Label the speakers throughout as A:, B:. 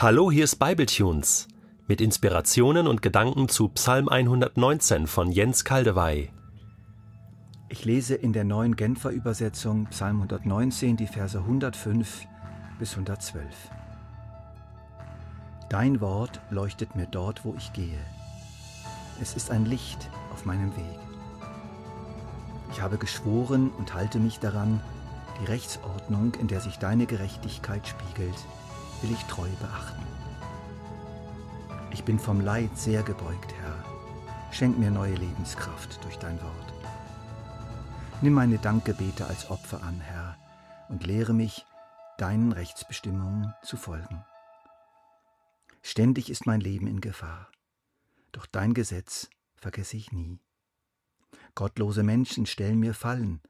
A: Hallo, hier ist Bibletunes mit Inspirationen und Gedanken zu Psalm 119 von Jens Kaldewey.
B: Ich lese in der neuen Genfer Übersetzung Psalm 119 die Verse 105 bis 112. Dein Wort leuchtet mir dort, wo ich gehe. Es ist ein Licht auf meinem Weg. Ich habe geschworen und halte mich daran, die Rechtsordnung, in der sich deine Gerechtigkeit spiegelt, will ich treu beachten. Ich bin vom Leid sehr gebeugt, Herr. Schenk mir neue Lebenskraft durch dein Wort. Nimm meine Dankgebete als Opfer an, Herr, und lehre mich, deinen Rechtsbestimmungen zu folgen. Ständig ist mein Leben in Gefahr, doch dein Gesetz vergesse ich nie. Gottlose Menschen stellen mir Fallen,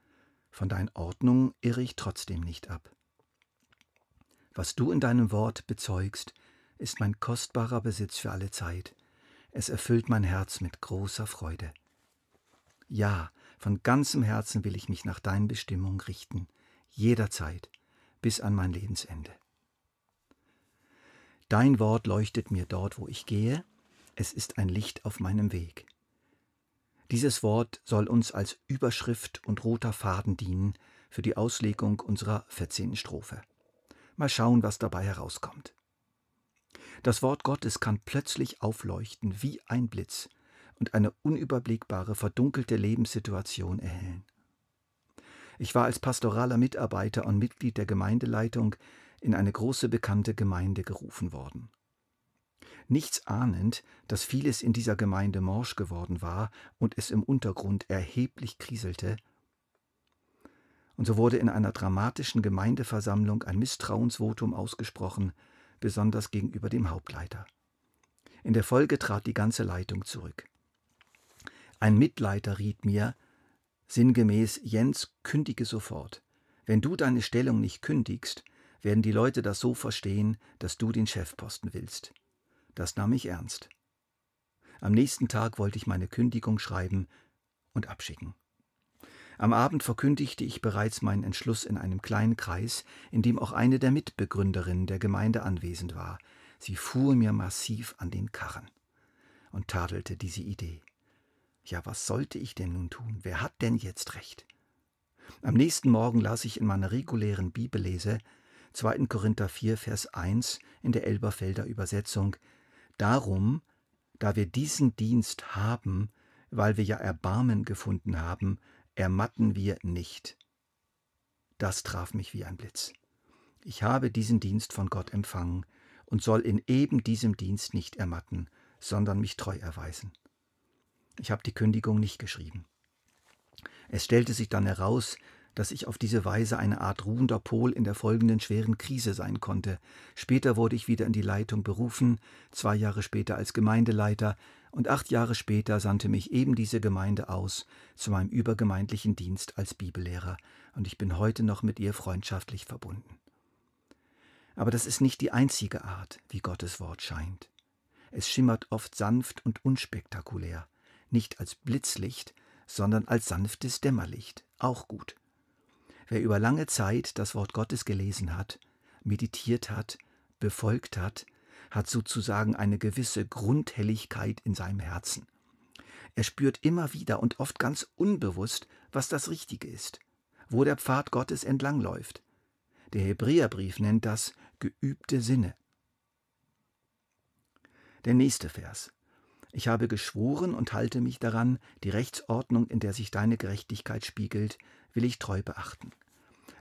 B: von deiner Ordnung irre ich trotzdem nicht ab. Was du in deinem Wort bezeugst, ist mein kostbarer Besitz für alle Zeit. Es erfüllt mein Herz mit großer Freude. Ja, von ganzem Herzen will ich mich nach deinen Bestimmungen richten, jederzeit, bis an mein Lebensende. Dein Wort leuchtet mir dort, wo ich gehe, es ist ein Licht auf meinem Weg. Dieses Wort soll uns als Überschrift und roter Faden dienen für die Auslegung unserer 14. Strophe. Mal schauen, was dabei herauskommt. Das Wort Gottes kann plötzlich aufleuchten wie ein Blitz und eine unüberblickbare, verdunkelte Lebenssituation erhellen. Ich war als pastoraler Mitarbeiter und Mitglied der Gemeindeleitung in eine große bekannte Gemeinde gerufen worden. Nichts ahnend, dass vieles in dieser Gemeinde morsch geworden war und es im Untergrund erheblich kriselte, und so wurde in einer dramatischen Gemeindeversammlung ein Misstrauensvotum ausgesprochen, besonders gegenüber dem Hauptleiter. In der Folge trat die ganze Leitung zurück. Ein Mitleiter riet mir, sinngemäß, Jens, kündige sofort. Wenn du deine Stellung nicht kündigst, werden die Leute das so verstehen, dass du den Chefposten willst. Das nahm ich ernst. Am nächsten Tag wollte ich meine Kündigung schreiben und abschicken. Am Abend verkündigte ich bereits meinen Entschluss in einem kleinen Kreis, in dem auch eine der Mitbegründerinnen der Gemeinde anwesend war. Sie fuhr mir massiv an den Karren und tadelte diese Idee. Ja, was sollte ich denn nun tun? Wer hat denn jetzt recht? Am nächsten Morgen las ich in meiner regulären Bibellese 2. Korinther 4, Vers 1 in der Elberfelder Übersetzung Darum, da wir diesen Dienst haben, weil wir ja Erbarmen gefunden haben, ermatten wir nicht. Das traf mich wie ein Blitz. Ich habe diesen Dienst von Gott empfangen und soll in eben diesem Dienst nicht ermatten, sondern mich treu erweisen. Ich habe die Kündigung nicht geschrieben. Es stellte sich dann heraus, dass ich auf diese Weise eine Art ruhender Pol in der folgenden schweren Krise sein konnte. Später wurde ich wieder in die Leitung berufen, zwei Jahre später als Gemeindeleiter, und acht Jahre später sandte mich eben diese Gemeinde aus zu meinem übergemeindlichen Dienst als Bibellehrer, und ich bin heute noch mit ihr freundschaftlich verbunden. Aber das ist nicht die einzige Art, wie Gottes Wort scheint. Es schimmert oft sanft und unspektakulär, nicht als Blitzlicht, sondern als sanftes Dämmerlicht, auch gut. Wer über lange Zeit das Wort Gottes gelesen hat, meditiert hat, befolgt hat, hat sozusagen eine gewisse Grundhelligkeit in seinem Herzen. Er spürt immer wieder und oft ganz unbewusst, was das Richtige ist, wo der Pfad Gottes entlangläuft. Der Hebräerbrief nennt das geübte Sinne. Der nächste Vers. Ich habe geschworen und halte mich daran, die Rechtsordnung, in der sich deine Gerechtigkeit spiegelt, will ich treu beachten.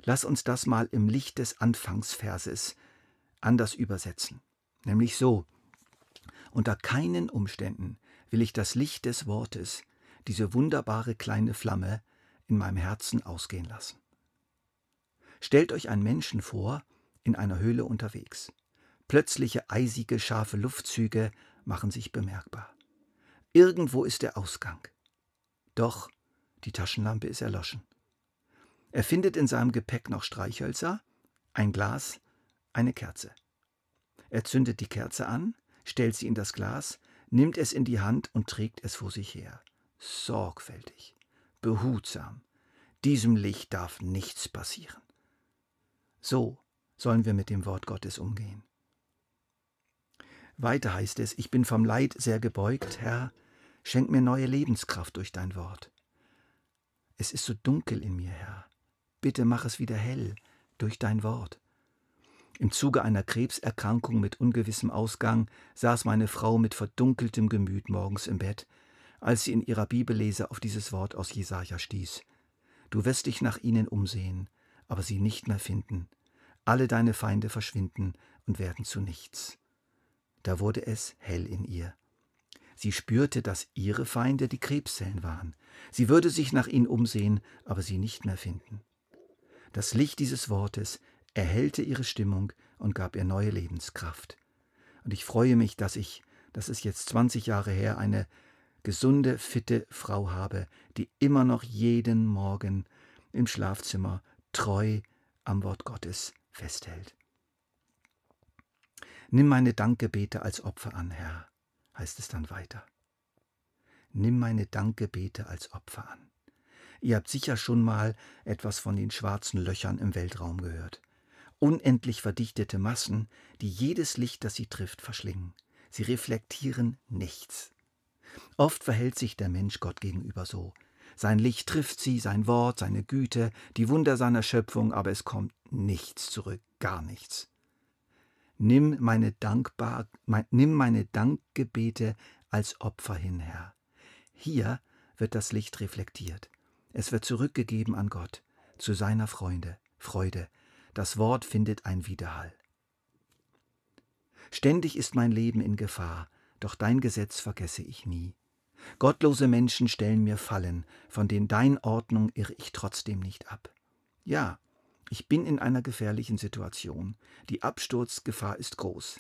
B: Lass uns das mal im Licht des Anfangsverses anders übersetzen, nämlich so. Unter keinen Umständen will ich das Licht des Wortes, diese wunderbare kleine Flamme, in meinem Herzen ausgehen lassen. Stellt euch einen Menschen vor, in einer Höhle unterwegs. Plötzliche eisige, scharfe Luftzüge machen sich bemerkbar. Irgendwo ist der Ausgang. Doch die Taschenlampe ist erloschen. Er findet in seinem Gepäck noch Streichhölzer, ein Glas, eine Kerze. Er zündet die Kerze an, stellt sie in das Glas, nimmt es in die Hand und trägt es vor sich her. Sorgfältig, behutsam. Diesem Licht darf nichts passieren. So sollen wir mit dem Wort Gottes umgehen. Weiter heißt es, ich bin vom Leid sehr gebeugt, Herr, schenk mir neue Lebenskraft durch dein Wort. Es ist so dunkel in mir, Herr. Bitte mach es wieder hell durch dein Wort. Im Zuge einer Krebserkrankung mit ungewissem Ausgang saß meine Frau mit verdunkeltem Gemüt morgens im Bett, als sie in ihrer Bibellese auf dieses Wort aus Jesaja stieß. Du wirst dich nach ihnen umsehen, aber sie nicht mehr finden. Alle deine Feinde verschwinden und werden zu nichts. Da wurde es hell in ihr. Sie spürte, dass ihre Feinde die Krebszellen waren. Sie würde sich nach ihnen umsehen, aber sie nicht mehr finden. Das Licht dieses Wortes erhellte ihre Stimmung und gab ihr neue Lebenskraft. Und ich freue mich, dass ich, das ist jetzt 20 Jahre her, eine gesunde, fitte Frau habe, die immer noch jeden Morgen im Schlafzimmer treu am Wort Gottes festhält. Nimm meine Dankgebete als Opfer an, Herr, heißt es dann weiter. Nimm meine Dankgebete als Opfer an. Ihr habt sicher schon mal etwas von den schwarzen Löchern im Weltraum gehört. Unendlich verdichtete Massen, die jedes Licht, das sie trifft, verschlingen. Sie reflektieren nichts. Oft verhält sich der Mensch Gott gegenüber so. Sein Licht trifft sie, sein Wort, seine Güte, die Wunder seiner Schöpfung, aber es kommt nichts zurück, gar nichts. Nimm meine, Dankbar, mein, nimm meine Dankgebete als Opfer hin, Herr. Hier wird das Licht reflektiert. Es wird zurückgegeben an Gott, zu seiner Freunde, Freude. Das Wort findet ein Widerhall. Ständig ist mein Leben in Gefahr, doch dein Gesetz vergesse ich nie. Gottlose Menschen stellen mir Fallen, von denen dein Ordnung irre ich trotzdem nicht ab. Ja, ich bin in einer gefährlichen Situation. Die Absturzgefahr ist groß.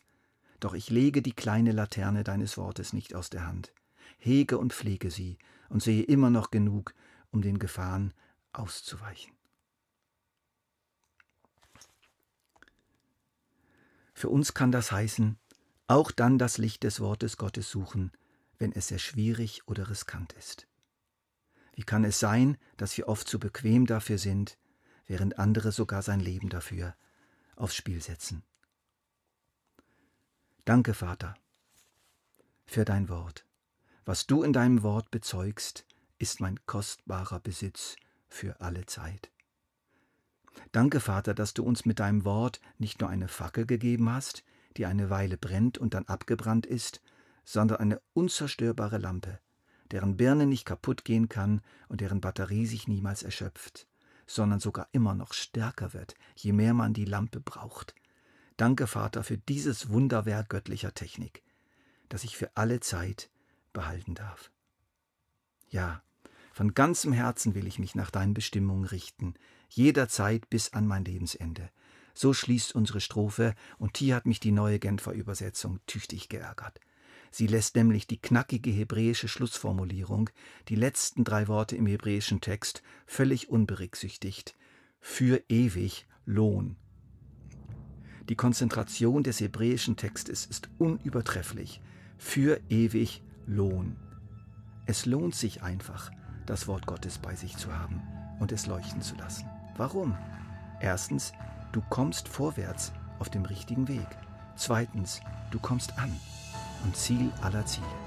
B: Doch ich lege die kleine Laterne deines Wortes nicht aus der Hand. Hege und pflege sie und sehe immer noch genug, um den Gefahren auszuweichen. Für uns kann das heißen, auch dann das Licht des Wortes Gottes suchen, wenn es sehr schwierig oder riskant ist. Wie kann es sein, dass wir oft zu bequem dafür sind, während andere sogar sein Leben dafür aufs Spiel setzen? Danke, Vater, für dein Wort. Was du in deinem Wort bezeugst, ist mein kostbarer Besitz für alle Zeit. Danke, Vater, dass du uns mit deinem Wort nicht nur eine Fackel gegeben hast, die eine Weile brennt und dann abgebrannt ist, sondern eine unzerstörbare Lampe, deren Birne nicht kaputt gehen kann und deren Batterie sich niemals erschöpft, sondern sogar immer noch stärker wird, je mehr man die Lampe braucht. Danke, Vater, für dieses Wunderwerk göttlicher Technik, das ich für alle Zeit behalten darf. Ja, von ganzem Herzen will ich mich nach deinen Bestimmungen richten, jederzeit bis an mein Lebensende. So schließt unsere Strophe, und hier hat mich die neue Genfer Übersetzung tüchtig geärgert. Sie lässt nämlich die knackige hebräische Schlussformulierung, die letzten drei Worte im hebräischen Text, völlig unberücksichtigt. Für ewig Lohn. Die Konzentration des hebräischen Textes ist unübertrefflich. Für ewig Lohn. Es lohnt sich einfach, das Wort Gottes bei sich zu haben und es leuchten zu lassen. Warum? Erstens, du kommst vorwärts auf dem richtigen Weg. Zweitens, du kommst an und Ziel aller Ziele.